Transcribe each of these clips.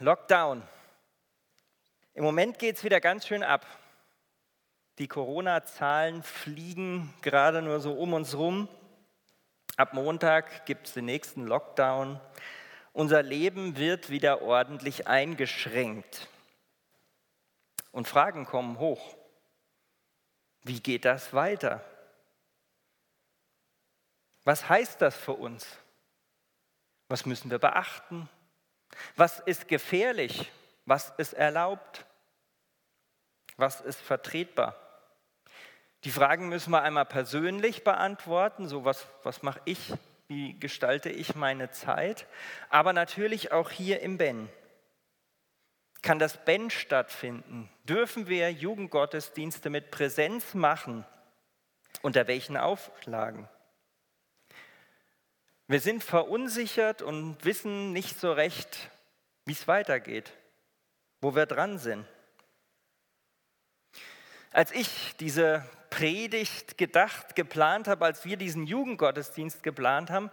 Lockdown. Im Moment geht es wieder ganz schön ab. Die Corona-Zahlen fliegen gerade nur so um uns rum. Ab Montag gibt es den nächsten Lockdown. Unser Leben wird wieder ordentlich eingeschränkt. Und Fragen kommen hoch. Wie geht das weiter? Was heißt das für uns? Was müssen wir beachten? Was ist gefährlich? Was ist erlaubt? Was ist vertretbar? Die Fragen müssen wir einmal persönlich beantworten, so was, was mache ich, wie gestalte ich meine Zeit, aber natürlich auch hier im Ben. Kann das Ben stattfinden? Dürfen wir Jugendgottesdienste mit Präsenz machen? Unter welchen Auflagen? Wir sind verunsichert und wissen nicht so recht, wie es weitergeht, wo wir dran sind. Als ich diese Predigt gedacht, geplant habe, als wir diesen Jugendgottesdienst geplant haben,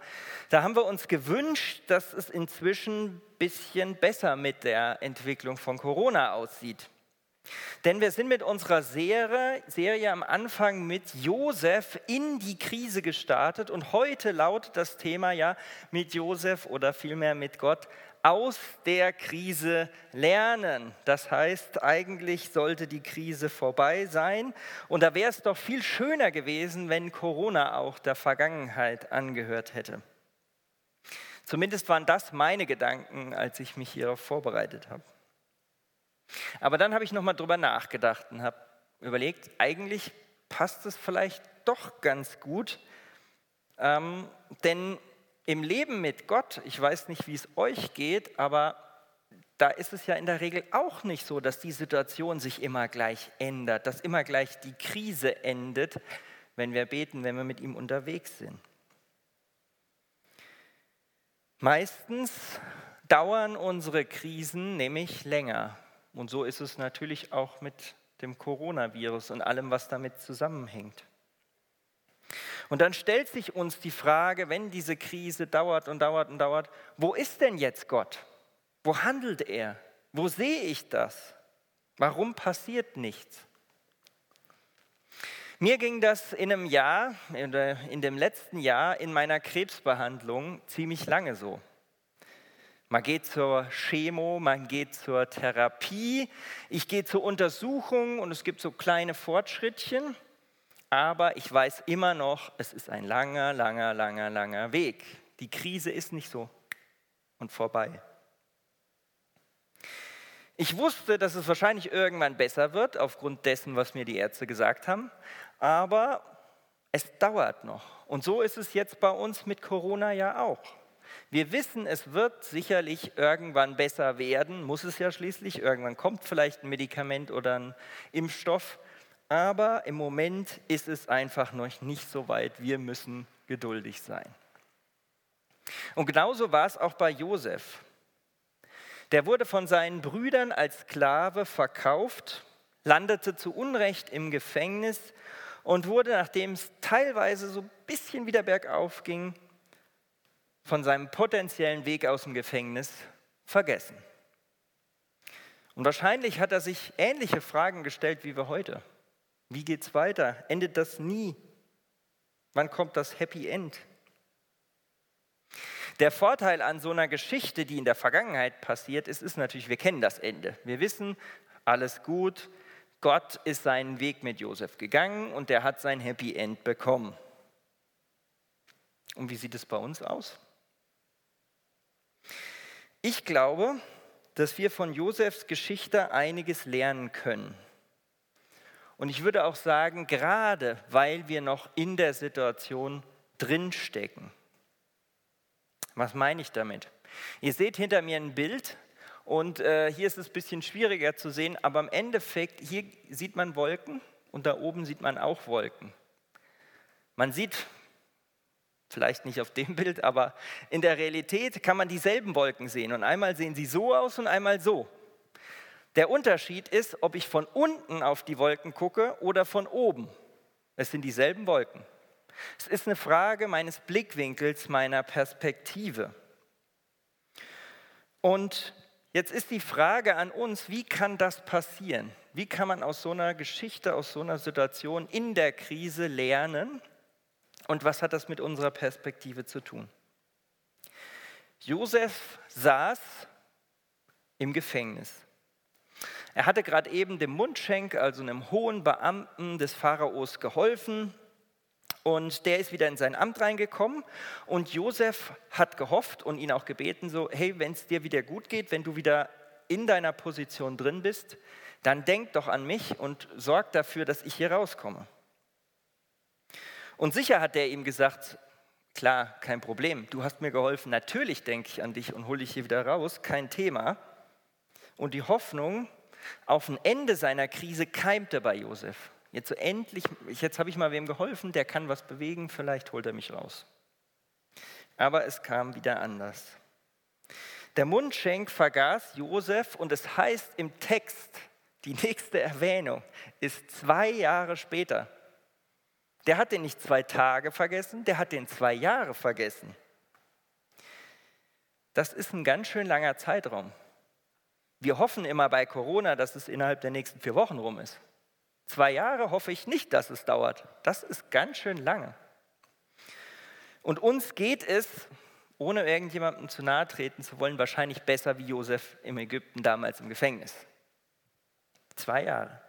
da haben wir uns gewünscht, dass es inzwischen ein bisschen besser mit der Entwicklung von Corona aussieht. Denn wir sind mit unserer Serie, Serie am Anfang mit Josef in die Krise gestartet und heute lautet das Thema ja mit Josef oder vielmehr mit Gott aus der Krise lernen. Das heißt, eigentlich sollte die Krise vorbei sein und da wäre es doch viel schöner gewesen, wenn Corona auch der Vergangenheit angehört hätte. Zumindest waren das meine Gedanken, als ich mich hierauf vorbereitet habe. Aber dann habe ich nochmal drüber nachgedacht und habe überlegt, eigentlich passt es vielleicht doch ganz gut, ähm, denn im Leben mit Gott, ich weiß nicht, wie es euch geht, aber da ist es ja in der Regel auch nicht so, dass die Situation sich immer gleich ändert, dass immer gleich die Krise endet, wenn wir beten, wenn wir mit ihm unterwegs sind. Meistens dauern unsere Krisen nämlich länger. Und so ist es natürlich auch mit dem Coronavirus und allem, was damit zusammenhängt. Und dann stellt sich uns die Frage, wenn diese Krise dauert und dauert und dauert, wo ist denn jetzt Gott? Wo handelt er? Wo sehe ich das? Warum passiert nichts? Mir ging das in einem Jahr, in dem letzten Jahr in meiner Krebsbehandlung ziemlich lange so. Man geht zur Chemo, man geht zur Therapie, ich gehe zur Untersuchung und es gibt so kleine Fortschrittchen, aber ich weiß immer noch, es ist ein langer, langer, langer, langer Weg. Die Krise ist nicht so und vorbei. Ich wusste, dass es wahrscheinlich irgendwann besser wird, aufgrund dessen, was mir die Ärzte gesagt haben, aber es dauert noch. Und so ist es jetzt bei uns mit Corona ja auch. Wir wissen, es wird sicherlich irgendwann besser werden, muss es ja schließlich. Irgendwann kommt vielleicht ein Medikament oder ein Impfstoff. Aber im Moment ist es einfach noch nicht so weit. Wir müssen geduldig sein. Und genauso war es auch bei Josef. Der wurde von seinen Brüdern als Sklave verkauft, landete zu Unrecht im Gefängnis und wurde, nachdem es teilweise so ein bisschen wieder bergauf ging, von seinem potenziellen Weg aus dem Gefängnis vergessen. Und wahrscheinlich hat er sich ähnliche Fragen gestellt wie wir heute. Wie geht es weiter? Endet das nie? Wann kommt das Happy End? Der Vorteil an so einer Geschichte, die in der Vergangenheit passiert ist, ist natürlich, wir kennen das Ende. Wir wissen, alles gut, Gott ist seinen Weg mit Josef gegangen und er hat sein Happy End bekommen. Und wie sieht es bei uns aus? Ich glaube, dass wir von Josefs Geschichte einiges lernen können. Und ich würde auch sagen, gerade weil wir noch in der Situation drinstecken. Was meine ich damit? Ihr seht hinter mir ein Bild und äh, hier ist es ein bisschen schwieriger zu sehen, aber im Endeffekt, hier sieht man Wolken und da oben sieht man auch Wolken. Man sieht vielleicht nicht auf dem Bild, aber in der Realität kann man dieselben Wolken sehen. Und einmal sehen sie so aus und einmal so. Der Unterschied ist, ob ich von unten auf die Wolken gucke oder von oben. Es sind dieselben Wolken. Es ist eine Frage meines Blickwinkels, meiner Perspektive. Und Jetzt ist die Frage an uns, wie kann das passieren? Wie kann man aus so einer Geschichte, aus so einer Situation in der Krise lernen? Und was hat das mit unserer Perspektive zu tun? Josef saß im Gefängnis. Er hatte gerade eben dem Mundschenk, also einem hohen Beamten des Pharaos, geholfen. Und der ist wieder in sein Amt reingekommen. Und Josef hat gehofft und ihn auch gebeten, so, hey, wenn es dir wieder gut geht, wenn du wieder in deiner Position drin bist, dann denk doch an mich und sorg dafür, dass ich hier rauskomme. Und sicher hat er ihm gesagt, klar, kein Problem, du hast mir geholfen, natürlich denke ich an dich und hole dich hier wieder raus, kein Thema. Und die Hoffnung auf ein Ende seiner Krise keimte bei Josef. Jetzt so endlich, jetzt habe ich mal wem geholfen, der kann was bewegen, vielleicht holt er mich raus. Aber es kam wieder anders. Der Mundschenk vergaß Josef und es heißt im Text, die nächste Erwähnung ist zwei Jahre später. Der hat den nicht zwei Tage vergessen, der hat den zwei Jahre vergessen. Das ist ein ganz schön langer Zeitraum. Wir hoffen immer bei Corona, dass es innerhalb der nächsten vier Wochen rum ist. Zwei Jahre hoffe ich nicht, dass es dauert. Das ist ganz schön lange. Und uns geht es, ohne irgendjemandem zu nahe treten zu wollen, wahrscheinlich besser wie Josef im Ägypten damals im Gefängnis. Zwei Jahre.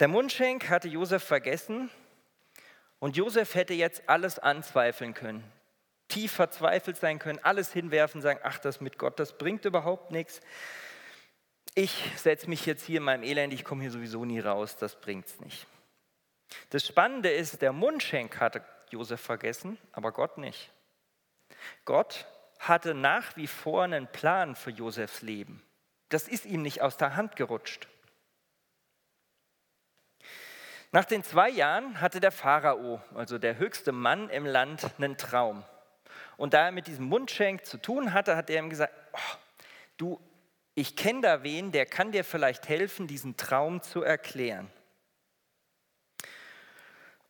Der Mundschenk hatte Josef vergessen und Josef hätte jetzt alles anzweifeln können tief verzweifelt sein können, alles hinwerfen, sagen, ach, das mit Gott, das bringt überhaupt nichts. Ich setze mich jetzt hier in meinem Elend, ich komme hier sowieso nie raus, das bringt es nicht. Das Spannende ist, der Mundschenk hatte Josef vergessen, aber Gott nicht. Gott hatte nach wie vor einen Plan für Josefs Leben. Das ist ihm nicht aus der Hand gerutscht. Nach den zwei Jahren hatte der Pharao, also der höchste Mann im Land, einen Traum. Und da er mit diesem Mundschenk zu tun hatte, hat er ihm gesagt, oh, du, ich kenne da wen, der kann dir vielleicht helfen, diesen Traum zu erklären.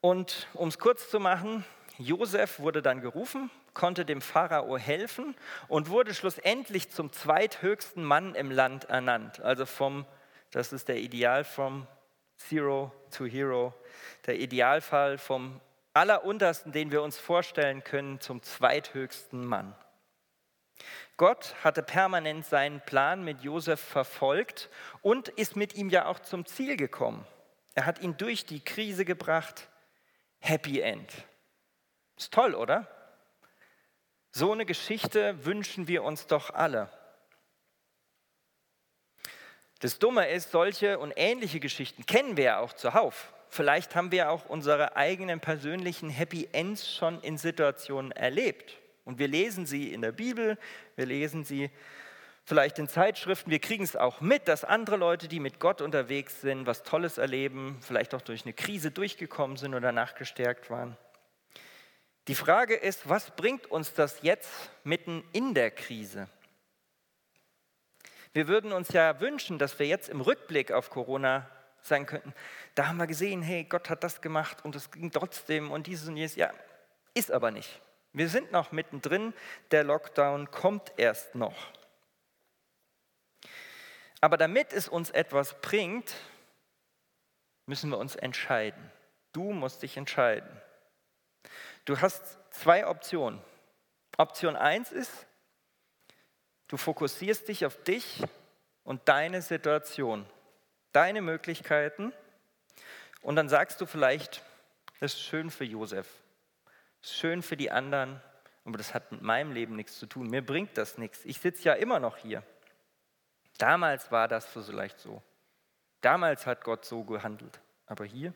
Und um es kurz zu machen, Josef wurde dann gerufen, konnte dem Pharao helfen und wurde schlussendlich zum zweithöchsten Mann im Land ernannt. Also vom, das ist der Ideal vom Zero to Hero, der Idealfall vom alleruntersten, den wir uns vorstellen können, zum zweithöchsten Mann. Gott hatte permanent seinen Plan mit Josef verfolgt und ist mit ihm ja auch zum Ziel gekommen. Er hat ihn durch die Krise gebracht. Happy End. Ist toll, oder? So eine Geschichte wünschen wir uns doch alle. Das Dumme ist, solche und ähnliche Geschichten kennen wir ja auch zuhauf. Vielleicht haben wir auch unsere eigenen persönlichen Happy Ends schon in Situationen erlebt. Und wir lesen sie in der Bibel, wir lesen sie vielleicht in Zeitschriften, wir kriegen es auch mit, dass andere Leute, die mit Gott unterwegs sind, was Tolles erleben, vielleicht auch durch eine Krise durchgekommen sind oder nachgestärkt waren. Die Frage ist, was bringt uns das jetzt mitten in der Krise? Wir würden uns ja wünschen, dass wir jetzt im Rückblick auf Corona sagen könnten, da haben wir gesehen, hey, Gott hat das gemacht und es ging trotzdem und dieses und jenes. Ja, ist aber nicht. Wir sind noch mittendrin, der Lockdown kommt erst noch. Aber damit es uns etwas bringt, müssen wir uns entscheiden. Du musst dich entscheiden. Du hast zwei Optionen. Option 1 ist, du fokussierst dich auf dich und deine Situation deine Möglichkeiten und dann sagst du vielleicht, das ist schön für Josef, schön für die anderen, aber das hat mit meinem Leben nichts zu tun. Mir bringt das nichts. Ich sitze ja immer noch hier. Damals war das vielleicht so. Damals hat Gott so gehandelt. Aber hier?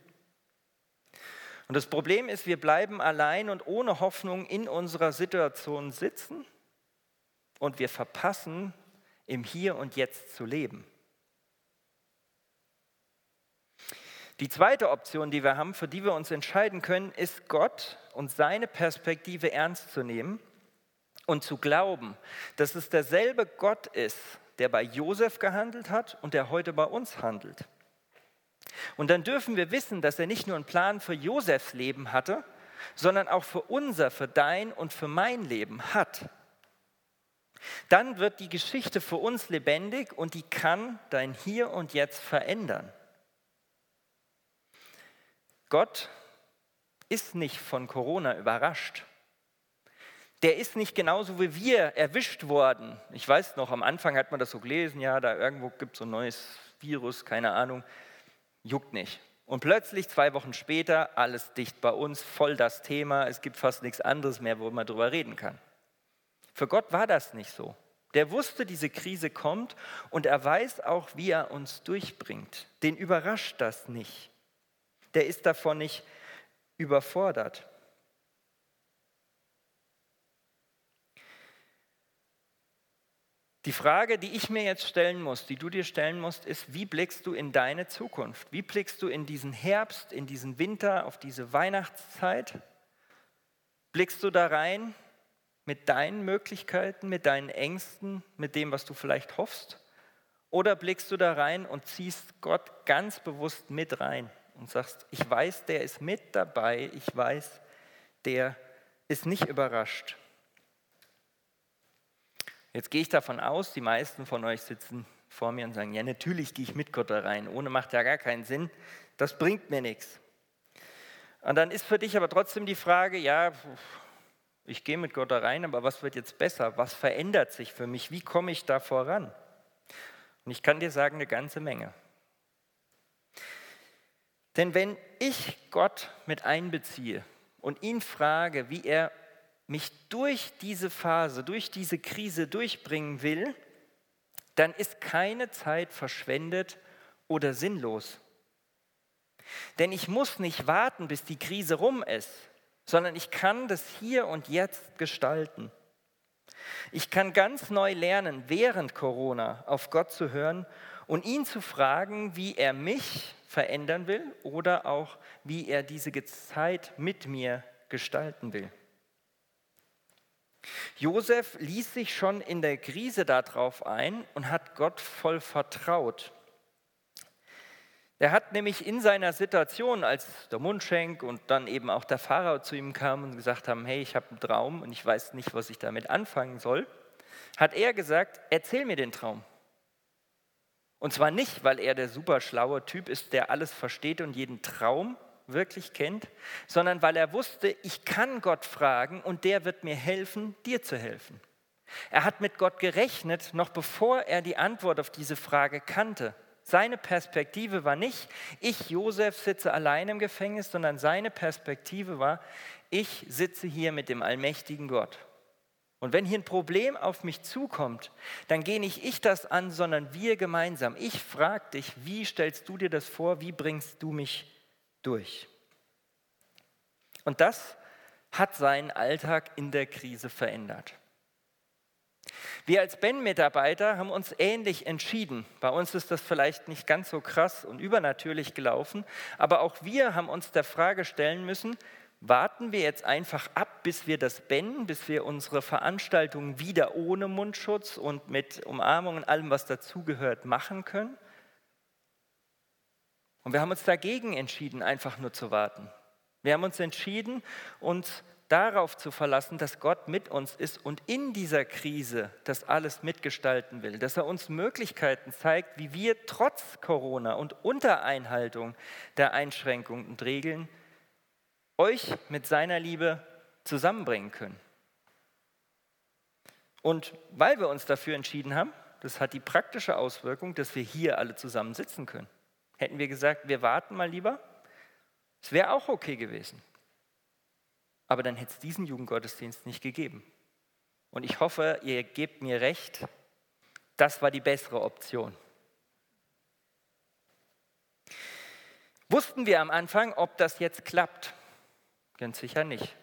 Und das Problem ist, wir bleiben allein und ohne Hoffnung in unserer Situation sitzen und wir verpassen, im Hier und Jetzt zu leben. Die zweite Option, die wir haben, für die wir uns entscheiden können, ist Gott und seine Perspektive ernst zu nehmen und zu glauben, dass es derselbe Gott ist, der bei Josef gehandelt hat und der heute bei uns handelt. Und dann dürfen wir wissen, dass er nicht nur einen Plan für Josefs Leben hatte, sondern auch für unser, für dein und für mein Leben hat. Dann wird die Geschichte für uns lebendig und die kann dein Hier und Jetzt verändern. Gott ist nicht von Corona überrascht. Der ist nicht genauso wie wir erwischt worden. Ich weiß noch, am Anfang hat man das so gelesen, ja, da irgendwo gibt es so ein neues Virus, keine Ahnung, juckt nicht. Und plötzlich, zwei Wochen später, alles dicht bei uns, voll das Thema, es gibt fast nichts anderes mehr, wo man drüber reden kann. Für Gott war das nicht so. Der wusste, diese Krise kommt und er weiß auch, wie er uns durchbringt. Den überrascht das nicht. Der ist davon nicht überfordert. Die Frage, die ich mir jetzt stellen muss, die du dir stellen musst, ist, wie blickst du in deine Zukunft? Wie blickst du in diesen Herbst, in diesen Winter, auf diese Weihnachtszeit? Blickst du da rein mit deinen Möglichkeiten, mit deinen Ängsten, mit dem, was du vielleicht hoffst? Oder blickst du da rein und ziehst Gott ganz bewusst mit rein und sagst, ich weiß, der ist mit dabei, ich weiß, der ist nicht überrascht. Jetzt gehe ich davon aus, die meisten von euch sitzen vor mir und sagen, ja natürlich gehe ich mit Gott da rein, ohne macht ja gar keinen Sinn, das bringt mir nichts. Und dann ist für dich aber trotzdem die Frage, ja, ich gehe mit Gott da rein, aber was wird jetzt besser? Was verändert sich für mich? Wie komme ich da voran? Und ich kann dir sagen, eine ganze Menge. Denn wenn ich Gott mit einbeziehe und ihn frage, wie er mich durch diese Phase, durch diese Krise durchbringen will, dann ist keine Zeit verschwendet oder sinnlos. Denn ich muss nicht warten, bis die Krise rum ist sondern ich kann das hier und jetzt gestalten. Ich kann ganz neu lernen, während Corona auf Gott zu hören und ihn zu fragen, wie er mich verändern will oder auch wie er diese Zeit mit mir gestalten will. Josef ließ sich schon in der Krise darauf ein und hat Gott voll vertraut. Er hat nämlich in seiner Situation, als der Mundschenk und dann eben auch der Pharao zu ihm kam und gesagt haben, hey, ich habe einen Traum und ich weiß nicht, was ich damit anfangen soll, hat er gesagt, erzähl mir den Traum. Und zwar nicht, weil er der super schlaue Typ ist, der alles versteht und jeden Traum wirklich kennt, sondern weil er wusste, ich kann Gott fragen und der wird mir helfen, dir zu helfen. Er hat mit Gott gerechnet, noch bevor er die Antwort auf diese Frage kannte. Seine Perspektive war nicht, ich, Josef, sitze allein im Gefängnis, sondern seine Perspektive war, ich sitze hier mit dem allmächtigen Gott. Und wenn hier ein Problem auf mich zukommt, dann gehe nicht ich das an, sondern wir gemeinsam. Ich frage dich, wie stellst du dir das vor, wie bringst du mich durch? Und das hat seinen Alltag in der Krise verändert. Wir als Ben-Mitarbeiter haben uns ähnlich entschieden. Bei uns ist das vielleicht nicht ganz so krass und übernatürlich gelaufen, aber auch wir haben uns der Frage stellen müssen, warten wir jetzt einfach ab, bis wir das Ben, bis wir unsere Veranstaltungen wieder ohne Mundschutz und mit Umarmung und allem, was dazugehört, machen können? Und wir haben uns dagegen entschieden, einfach nur zu warten. Wir haben uns entschieden, uns darauf zu verlassen, dass Gott mit uns ist und in dieser Krise das alles mitgestalten will, dass er uns Möglichkeiten zeigt, wie wir trotz Corona und unter Einhaltung der Einschränkungen und Regeln euch mit seiner Liebe zusammenbringen können. Und weil wir uns dafür entschieden haben, das hat die praktische Auswirkung, dass wir hier alle zusammen sitzen können. Hätten wir gesagt, wir warten mal lieber, es wäre auch okay gewesen aber dann hätte es diesen Jugendgottesdienst nicht gegeben. Und ich hoffe, ihr gebt mir recht, das war die bessere Option. Wussten wir am Anfang, ob das jetzt klappt? Ganz sicher nicht.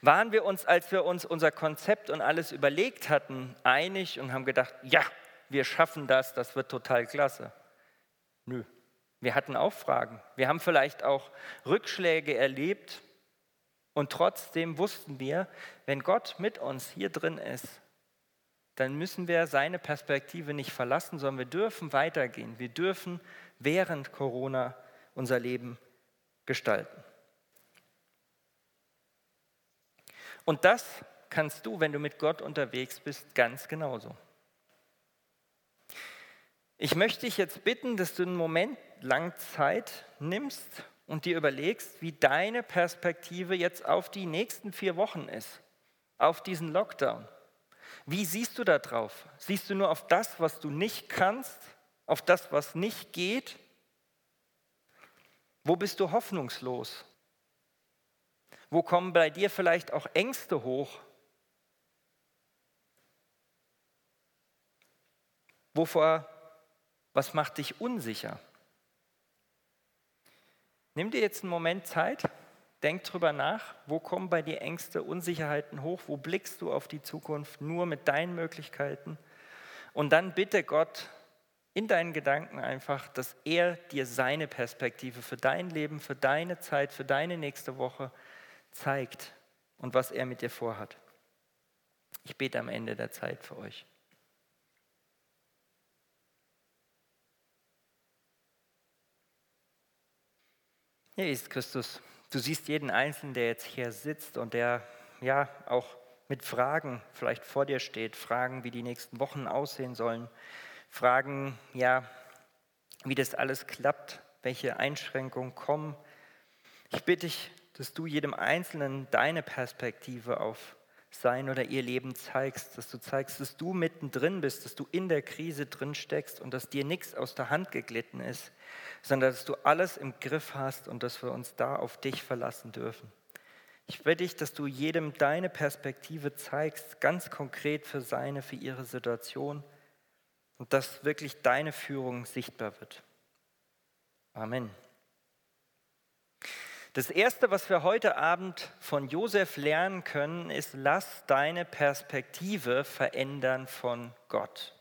Waren wir uns, als wir uns unser Konzept und alles überlegt hatten, einig und haben gedacht, ja, wir schaffen das, das wird total klasse? Nö, wir hatten auch Fragen. Wir haben vielleicht auch Rückschläge erlebt, und trotzdem wussten wir, wenn Gott mit uns hier drin ist, dann müssen wir seine Perspektive nicht verlassen, sondern wir dürfen weitergehen. Wir dürfen während Corona unser Leben gestalten. Und das kannst du, wenn du mit Gott unterwegs bist, ganz genauso. Ich möchte dich jetzt bitten, dass du einen Moment lang Zeit nimmst und dir überlegst, wie deine Perspektive jetzt auf die nächsten vier Wochen ist, auf diesen Lockdown. Wie siehst du da drauf? Siehst du nur auf das, was du nicht kannst, auf das, was nicht geht? Wo bist du hoffnungslos? Wo kommen bei dir vielleicht auch Ängste hoch? Wovor, was macht dich unsicher? Nimm dir jetzt einen Moment Zeit, denk drüber nach, wo kommen bei dir Ängste, Unsicherheiten hoch, wo blickst du auf die Zukunft nur mit deinen Möglichkeiten und dann bitte Gott in deinen Gedanken einfach, dass er dir seine Perspektive für dein Leben, für deine Zeit, für deine nächste Woche zeigt und was er mit dir vorhat. Ich bete am Ende der Zeit für euch. Ist Christus. Du siehst jeden Einzelnen, der jetzt hier sitzt und der ja auch mit Fragen vielleicht vor dir steht, Fragen, wie die nächsten Wochen aussehen sollen, Fragen, ja, wie das alles klappt, welche Einschränkungen kommen. Ich bitte dich, dass du jedem Einzelnen deine Perspektive auf sein oder ihr Leben zeigst, dass du zeigst, dass du mittendrin bist, dass du in der Krise drin steckst und dass dir nichts aus der Hand geglitten ist, sondern dass du alles im Griff hast und dass wir uns da auf dich verlassen dürfen. Ich bitte dich, dass du jedem deine Perspektive zeigst, ganz konkret für seine, für ihre Situation und dass wirklich deine Führung sichtbar wird. Amen. Das Erste, was wir heute Abend von Josef lernen können, ist, lass deine Perspektive verändern von Gott.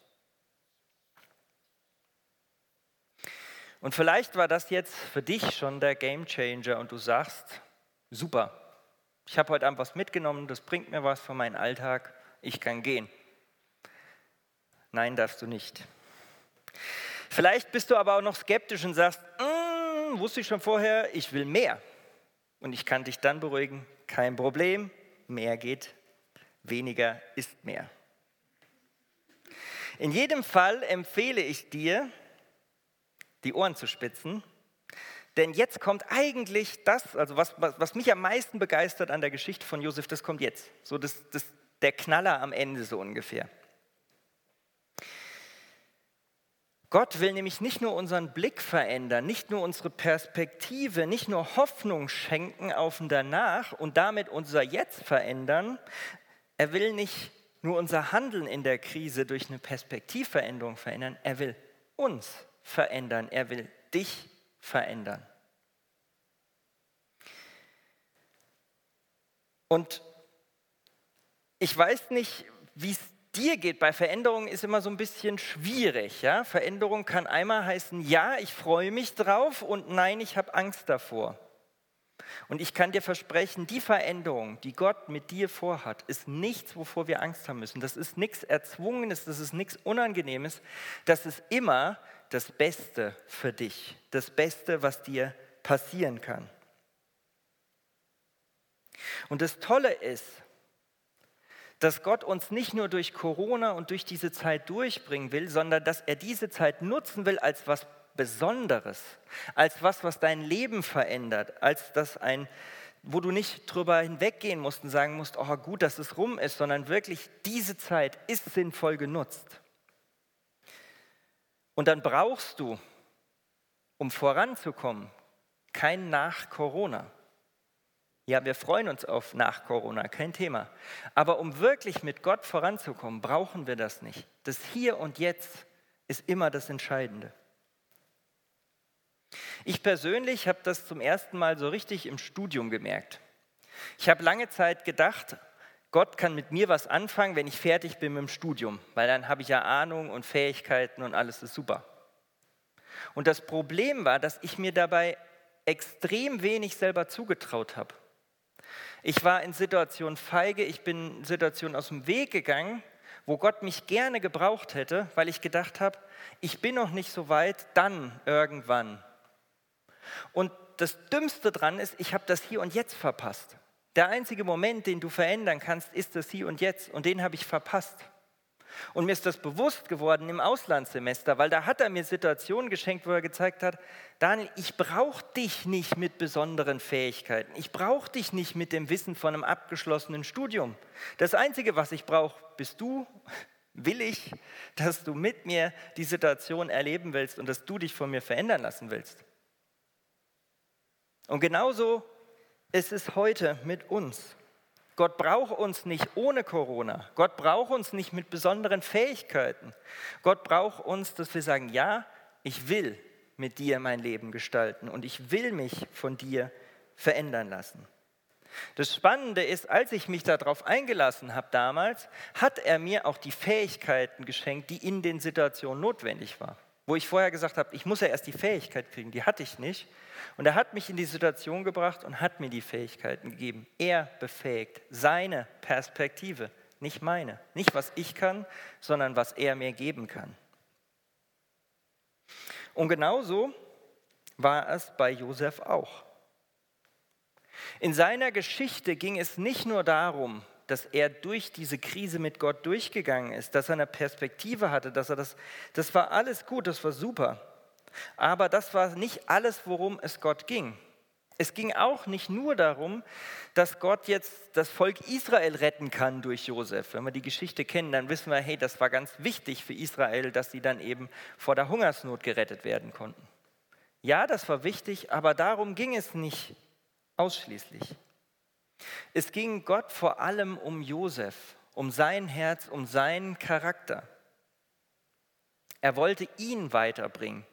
Und vielleicht war das jetzt für dich schon der Game Changer und du sagst, super, ich habe heute Abend was mitgenommen, das bringt mir was für meinen Alltag, ich kann gehen. Nein, darfst du nicht. Vielleicht bist du aber auch noch skeptisch und sagst, mm, wusste ich schon vorher, ich will mehr. Und ich kann dich dann beruhigen, kein Problem, mehr geht, weniger ist mehr. In jedem Fall empfehle ich dir, die Ohren zu spitzen, denn jetzt kommt eigentlich das, also was, was, was mich am meisten begeistert an der Geschichte von Josef, das kommt jetzt. So das, das, der Knaller am Ende so ungefähr. Gott will nämlich nicht nur unseren Blick verändern, nicht nur unsere Perspektive, nicht nur Hoffnung schenken auf ein Danach und damit unser Jetzt verändern. Er will nicht nur unser Handeln in der Krise durch eine Perspektivveränderung verändern, er will uns verändern, er will dich verändern. Und ich weiß nicht, wie es dir geht bei Veränderungen, ist immer so ein bisschen schwierig. Ja? Veränderung kann einmal heißen, ja, ich freue mich drauf und nein, ich habe Angst davor. Und ich kann dir versprechen, die Veränderung, die Gott mit dir vorhat, ist nichts, wovor wir Angst haben müssen. Das ist nichts Erzwungenes, das ist nichts Unangenehmes. Das ist immer das Beste für dich, das Beste, was dir passieren kann. Und das Tolle ist, dass Gott uns nicht nur durch Corona und durch diese Zeit durchbringen will, sondern dass er diese Zeit nutzen will als was Besonderes, als was, was dein Leben verändert, als das ein, wo du nicht drüber hinweggehen musst und sagen musst, oh gut, dass es rum ist, sondern wirklich diese Zeit ist sinnvoll genutzt. Und dann brauchst du, um voranzukommen, kein nach Corona. Ja, wir freuen uns auf nach Corona, kein Thema. Aber um wirklich mit Gott voranzukommen, brauchen wir das nicht. Das Hier und Jetzt ist immer das Entscheidende. Ich persönlich habe das zum ersten Mal so richtig im Studium gemerkt. Ich habe lange Zeit gedacht, Gott kann mit mir was anfangen, wenn ich fertig bin mit dem Studium, weil dann habe ich ja Ahnung und Fähigkeiten und alles ist super. Und das Problem war, dass ich mir dabei extrem wenig selber zugetraut habe. Ich war in Situationen feige, ich bin in Situationen aus dem Weg gegangen, wo Gott mich gerne gebraucht hätte, weil ich gedacht habe, ich bin noch nicht so weit, dann irgendwann. Und das Dümmste dran ist, ich habe das hier und jetzt verpasst. Der einzige Moment, den du verändern kannst, ist das Hier und Jetzt. Und den habe ich verpasst. Und mir ist das bewusst geworden im Auslandssemester, weil da hat er mir Situationen geschenkt, wo er gezeigt hat, Daniel, ich brauche dich nicht mit besonderen Fähigkeiten. Ich brauche dich nicht mit dem Wissen von einem abgeschlossenen Studium. Das Einzige, was ich brauche, bist du, will ich, dass du mit mir die Situation erleben willst und dass du dich von mir verändern lassen willst. Und genauso ist es heute mit uns. Gott braucht uns nicht ohne Corona. Gott braucht uns nicht mit besonderen Fähigkeiten. Gott braucht uns, dass wir sagen, ja, ich will mit dir mein Leben gestalten und ich will mich von dir verändern lassen. Das Spannende ist, als ich mich darauf eingelassen habe damals, hat er mir auch die Fähigkeiten geschenkt, die in den Situationen notwendig waren. Wo ich vorher gesagt habe, ich muss ja erst die Fähigkeit kriegen, die hatte ich nicht. Und er hat mich in die Situation gebracht und hat mir die Fähigkeiten gegeben. Er befähigt seine Perspektive, nicht meine. Nicht, was ich kann, sondern was er mir geben kann. Und genauso war es bei Josef auch. In seiner Geschichte ging es nicht nur darum, dass er durch diese Krise mit Gott durchgegangen ist, dass er eine Perspektive hatte, dass er das, das war alles gut, das war super. Aber das war nicht alles, worum es Gott ging. Es ging auch nicht nur darum, dass Gott jetzt das Volk Israel retten kann durch Josef. Wenn wir die Geschichte kennen, dann wissen wir, hey, das war ganz wichtig für Israel, dass sie dann eben vor der Hungersnot gerettet werden konnten. Ja, das war wichtig, aber darum ging es nicht ausschließlich. Es ging Gott vor allem um Josef, um sein Herz, um seinen Charakter. Er wollte ihn weiterbringen,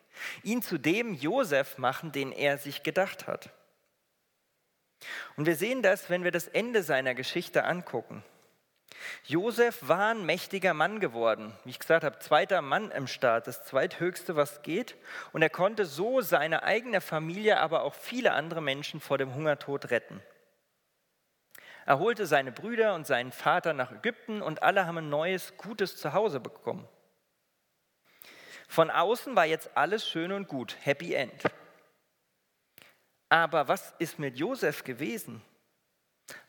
ihn zu dem Josef machen, den er sich gedacht hat. Und wir sehen das, wenn wir das Ende seiner Geschichte angucken. Josef war ein mächtiger Mann geworden. Wie ich gesagt habe, zweiter Mann im Staat, das zweithöchste, was geht. Und er konnte so seine eigene Familie, aber auch viele andere Menschen vor dem Hungertod retten. Er holte seine Brüder und seinen Vater nach Ägypten und alle haben ein neues, gutes Zuhause bekommen. Von außen war jetzt alles schön und gut, Happy End. Aber was ist mit Josef gewesen?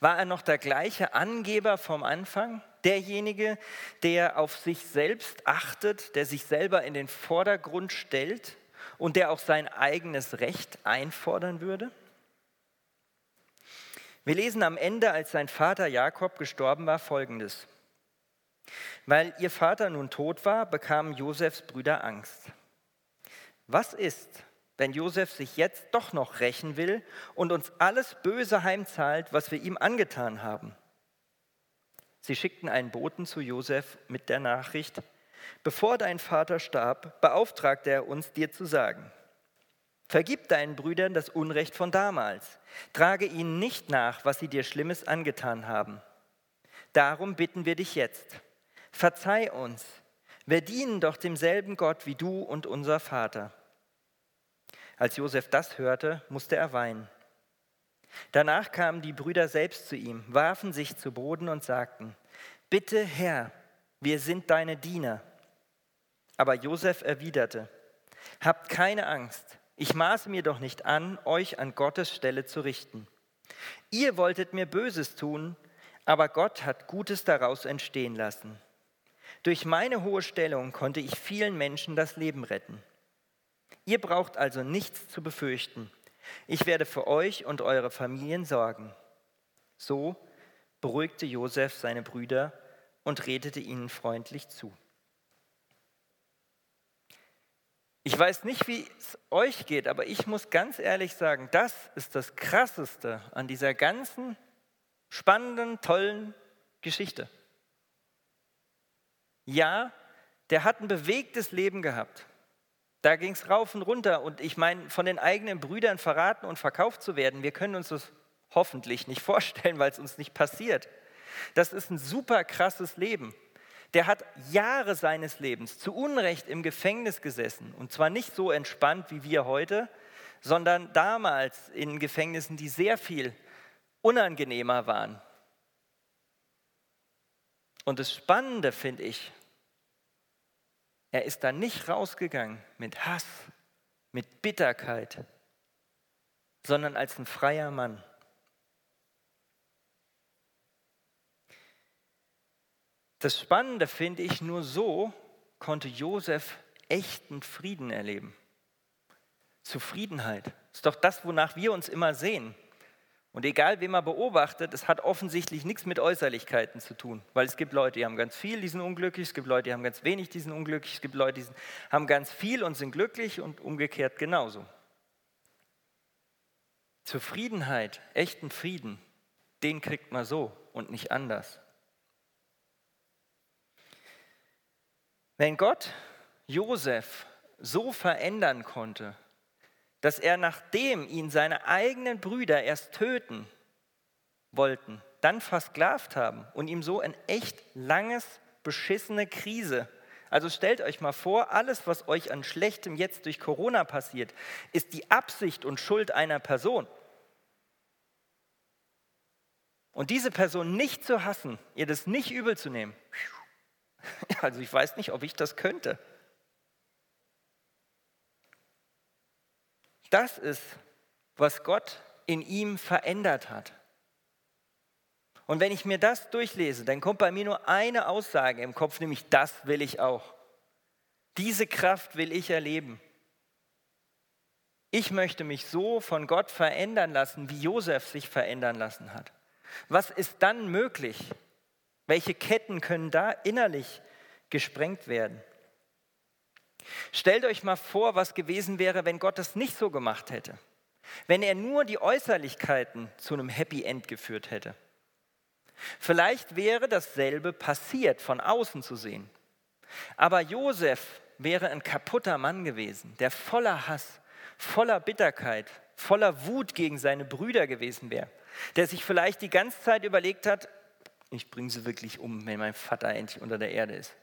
War er noch der gleiche Angeber vom Anfang? Derjenige, der auf sich selbst achtet, der sich selber in den Vordergrund stellt und der auch sein eigenes Recht einfordern würde? Wir lesen am Ende, als sein Vater Jakob gestorben war, folgendes. Weil ihr Vater nun tot war, bekamen Josefs Brüder Angst. Was ist, wenn Josef sich jetzt doch noch rächen will und uns alles Böse heimzahlt, was wir ihm angetan haben? Sie schickten einen Boten zu Josef mit der Nachricht, bevor dein Vater starb, beauftragte er uns, dir zu sagen, Vergib deinen Brüdern das Unrecht von damals. Trage ihnen nicht nach, was sie dir Schlimmes angetan haben. Darum bitten wir dich jetzt. Verzeih uns. Wir dienen doch demselben Gott wie du und unser Vater. Als Josef das hörte, musste er weinen. Danach kamen die Brüder selbst zu ihm, warfen sich zu Boden und sagten, Bitte Herr, wir sind deine Diener. Aber Josef erwiderte, Habt keine Angst, ich maße mir doch nicht an, euch an Gottes Stelle zu richten. Ihr wolltet mir Böses tun, aber Gott hat Gutes daraus entstehen lassen. Durch meine hohe Stellung konnte ich vielen Menschen das Leben retten. Ihr braucht also nichts zu befürchten. Ich werde für euch und eure Familien sorgen. So beruhigte Josef seine Brüder und redete ihnen freundlich zu. Ich weiß nicht, wie es euch geht, aber ich muss ganz ehrlich sagen, das ist das Krasseste an dieser ganzen spannenden, tollen Geschichte. Ja, der hat ein bewegtes Leben gehabt. Da ging es rauf und runter. Und ich meine, von den eigenen Brüdern verraten und verkauft zu werden, wir können uns das hoffentlich nicht vorstellen, weil es uns nicht passiert. Das ist ein super krasses Leben der hat Jahre seines Lebens zu Unrecht im Gefängnis gesessen. Und zwar nicht so entspannt wie wir heute, sondern damals in Gefängnissen, die sehr viel unangenehmer waren. Und das Spannende finde ich, er ist da nicht rausgegangen mit Hass, mit Bitterkeit, sondern als ein freier Mann. Das Spannende finde ich, nur so konnte Josef echten Frieden erleben. Zufriedenheit ist doch das, wonach wir uns immer sehen. Und egal, wen man beobachtet, es hat offensichtlich nichts mit Äußerlichkeiten zu tun. Weil es gibt Leute, die haben ganz viel, die sind unglücklich, es gibt Leute, die haben ganz wenig, die sind unglücklich, es gibt Leute, die haben ganz viel und sind glücklich und umgekehrt genauso. Zufriedenheit, echten Frieden, den kriegt man so und nicht anders. Wenn Gott Josef so verändern konnte, dass er, nachdem ihn seine eigenen Brüder erst töten wollten, dann versklavt haben und ihm so ein echt langes, beschissene Krise. Also stellt euch mal vor, alles, was euch an Schlechtem jetzt durch Corona passiert, ist die Absicht und Schuld einer Person. Und diese Person nicht zu hassen, ihr das nicht übel zu nehmen, also ich weiß nicht, ob ich das könnte. Das ist, was Gott in ihm verändert hat. Und wenn ich mir das durchlese, dann kommt bei mir nur eine Aussage im Kopf, nämlich das will ich auch. Diese Kraft will ich erleben. Ich möchte mich so von Gott verändern lassen, wie Josef sich verändern lassen hat. Was ist dann möglich? Welche Ketten können da innerlich gesprengt werden? Stellt euch mal vor, was gewesen wäre, wenn Gott es nicht so gemacht hätte. Wenn er nur die Äußerlichkeiten zu einem Happy End geführt hätte. Vielleicht wäre dasselbe passiert, von außen zu sehen. Aber Josef wäre ein kaputter Mann gewesen, der voller Hass, voller Bitterkeit, voller Wut gegen seine Brüder gewesen wäre, der sich vielleicht die ganze Zeit überlegt hat, ich bringe sie wirklich um, wenn mein Vater endlich unter der Erde ist.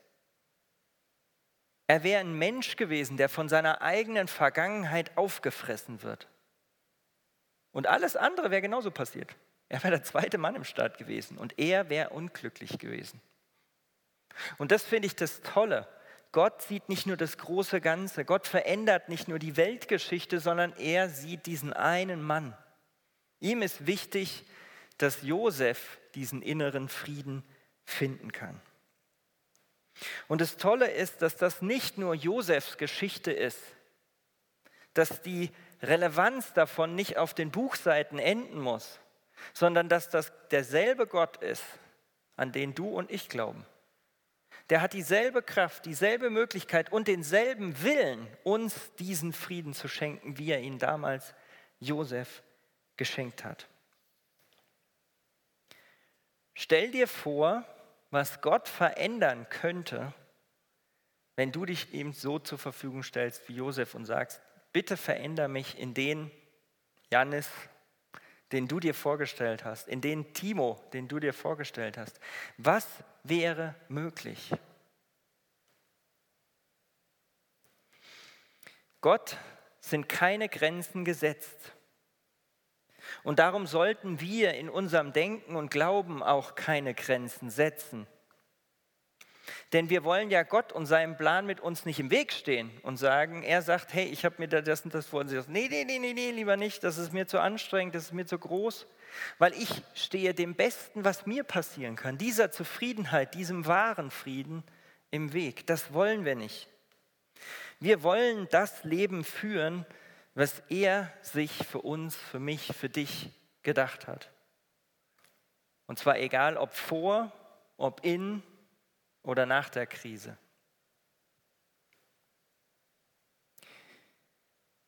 Er wäre ein Mensch gewesen, der von seiner eigenen Vergangenheit aufgefressen wird. Und alles andere wäre genauso passiert. Er wäre der zweite Mann im Staat gewesen und er wäre unglücklich gewesen. Und das finde ich das Tolle. Gott sieht nicht nur das große Ganze, Gott verändert nicht nur die Weltgeschichte, sondern er sieht diesen einen Mann. Ihm ist wichtig, dass Josef diesen inneren Frieden finden kann. Und das Tolle ist, dass das nicht nur Josefs Geschichte ist, dass die Relevanz davon nicht auf den Buchseiten enden muss, sondern dass das derselbe Gott ist, an den du und ich glauben. Der hat dieselbe Kraft, dieselbe Möglichkeit und denselben Willen, uns diesen Frieden zu schenken, wie er ihn damals Josef geschenkt hat. Stell dir vor, was Gott verändern könnte, wenn du dich ihm so zur Verfügung stellst wie Josef und sagst, bitte veränder mich in den Janis, den du dir vorgestellt hast, in den Timo, den du dir vorgestellt hast. Was wäre möglich? Gott sind keine Grenzen gesetzt. Und darum sollten wir in unserem Denken und Glauben auch keine Grenzen setzen. Denn wir wollen ja Gott und seinem Plan mit uns nicht im Weg stehen und sagen, er sagt, hey, ich habe mir da das und das vor. Und sie sagt, nee, nee, nee, nee, nee, lieber nicht, das ist mir zu anstrengend, das ist mir zu groß. Weil ich stehe dem Besten, was mir passieren kann, dieser Zufriedenheit, diesem wahren Frieden im Weg. Das wollen wir nicht. Wir wollen das Leben führen, was er sich für uns, für mich, für dich gedacht hat. Und zwar egal, ob vor, ob in oder nach der Krise.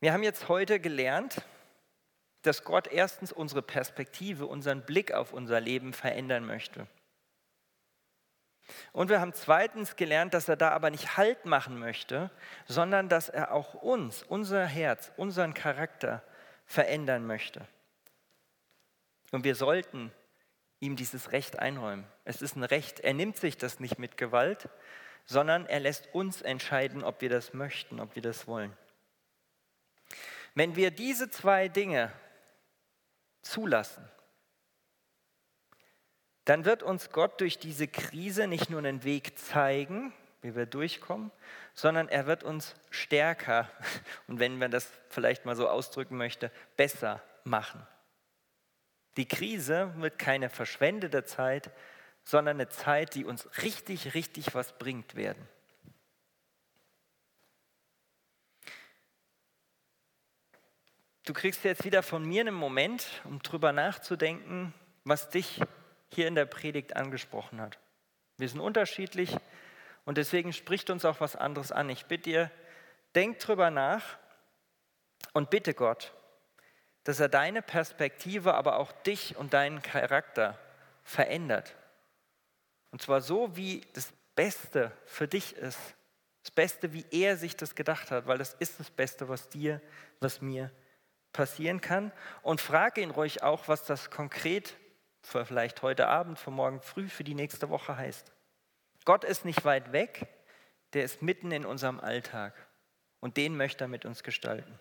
Wir haben jetzt heute gelernt, dass Gott erstens unsere Perspektive, unseren Blick auf unser Leben verändern möchte. Und wir haben zweitens gelernt, dass er da aber nicht Halt machen möchte, sondern dass er auch uns, unser Herz, unseren Charakter verändern möchte. Und wir sollten ihm dieses Recht einräumen. Es ist ein Recht. Er nimmt sich das nicht mit Gewalt, sondern er lässt uns entscheiden, ob wir das möchten, ob wir das wollen. Wenn wir diese zwei Dinge zulassen, dann wird uns Gott durch diese Krise nicht nur einen Weg zeigen, wie wir durchkommen, sondern er wird uns stärker und wenn man das vielleicht mal so ausdrücken möchte, besser machen. Die Krise wird keine verschwendete Zeit, sondern eine Zeit, die uns richtig, richtig was bringt werden. Du kriegst jetzt wieder von mir einen Moment, um drüber nachzudenken, was dich hier in der Predigt angesprochen hat. Wir sind unterschiedlich und deswegen spricht uns auch was anderes an. Ich bitte dir, denk drüber nach und bitte Gott, dass er deine Perspektive, aber auch dich und deinen Charakter verändert. Und zwar so, wie das Beste für dich ist. Das Beste, wie er sich das gedacht hat, weil das ist das Beste, was dir, was mir passieren kann. Und frage ihn ruhig auch, was das konkret für vielleicht heute Abend, für morgen früh, für die nächste Woche heißt. Gott ist nicht weit weg, der ist mitten in unserem Alltag. Und den möchte er mit uns gestalten.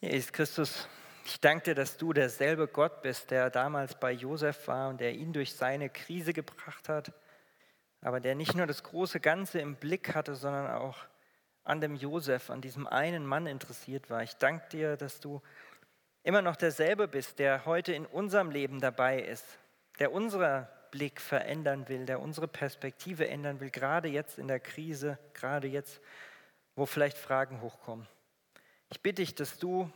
Jesus Christus, ich danke dir, dass du derselbe Gott bist, der damals bei Josef war und der ihn durch seine Krise gebracht hat, aber der nicht nur das große Ganze im Blick hatte, sondern auch an dem Josef, an diesem einen Mann interessiert war. Ich danke dir, dass du immer noch derselbe bist, der heute in unserem Leben dabei ist, der unser Blick verändern will, der unsere Perspektive ändern will, gerade jetzt in der Krise, gerade jetzt, wo vielleicht Fragen hochkommen. Ich bitte dich, dass du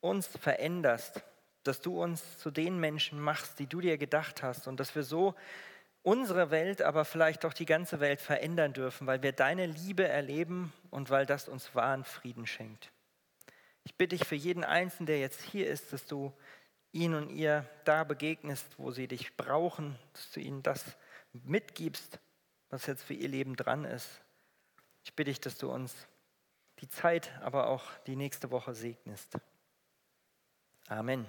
uns veränderst, dass du uns zu den Menschen machst, die du dir gedacht hast und dass wir so unsere Welt, aber vielleicht auch die ganze Welt verändern dürfen, weil wir deine Liebe erleben und weil das uns wahren Frieden schenkt. Ich bitte dich für jeden Einzelnen, der jetzt hier ist, dass du ihn und ihr da begegnest, wo sie dich brauchen, dass du ihnen das mitgibst, was jetzt für ihr Leben dran ist. Ich bitte dich, dass du uns die Zeit, aber auch die nächste Woche segnest. Amen.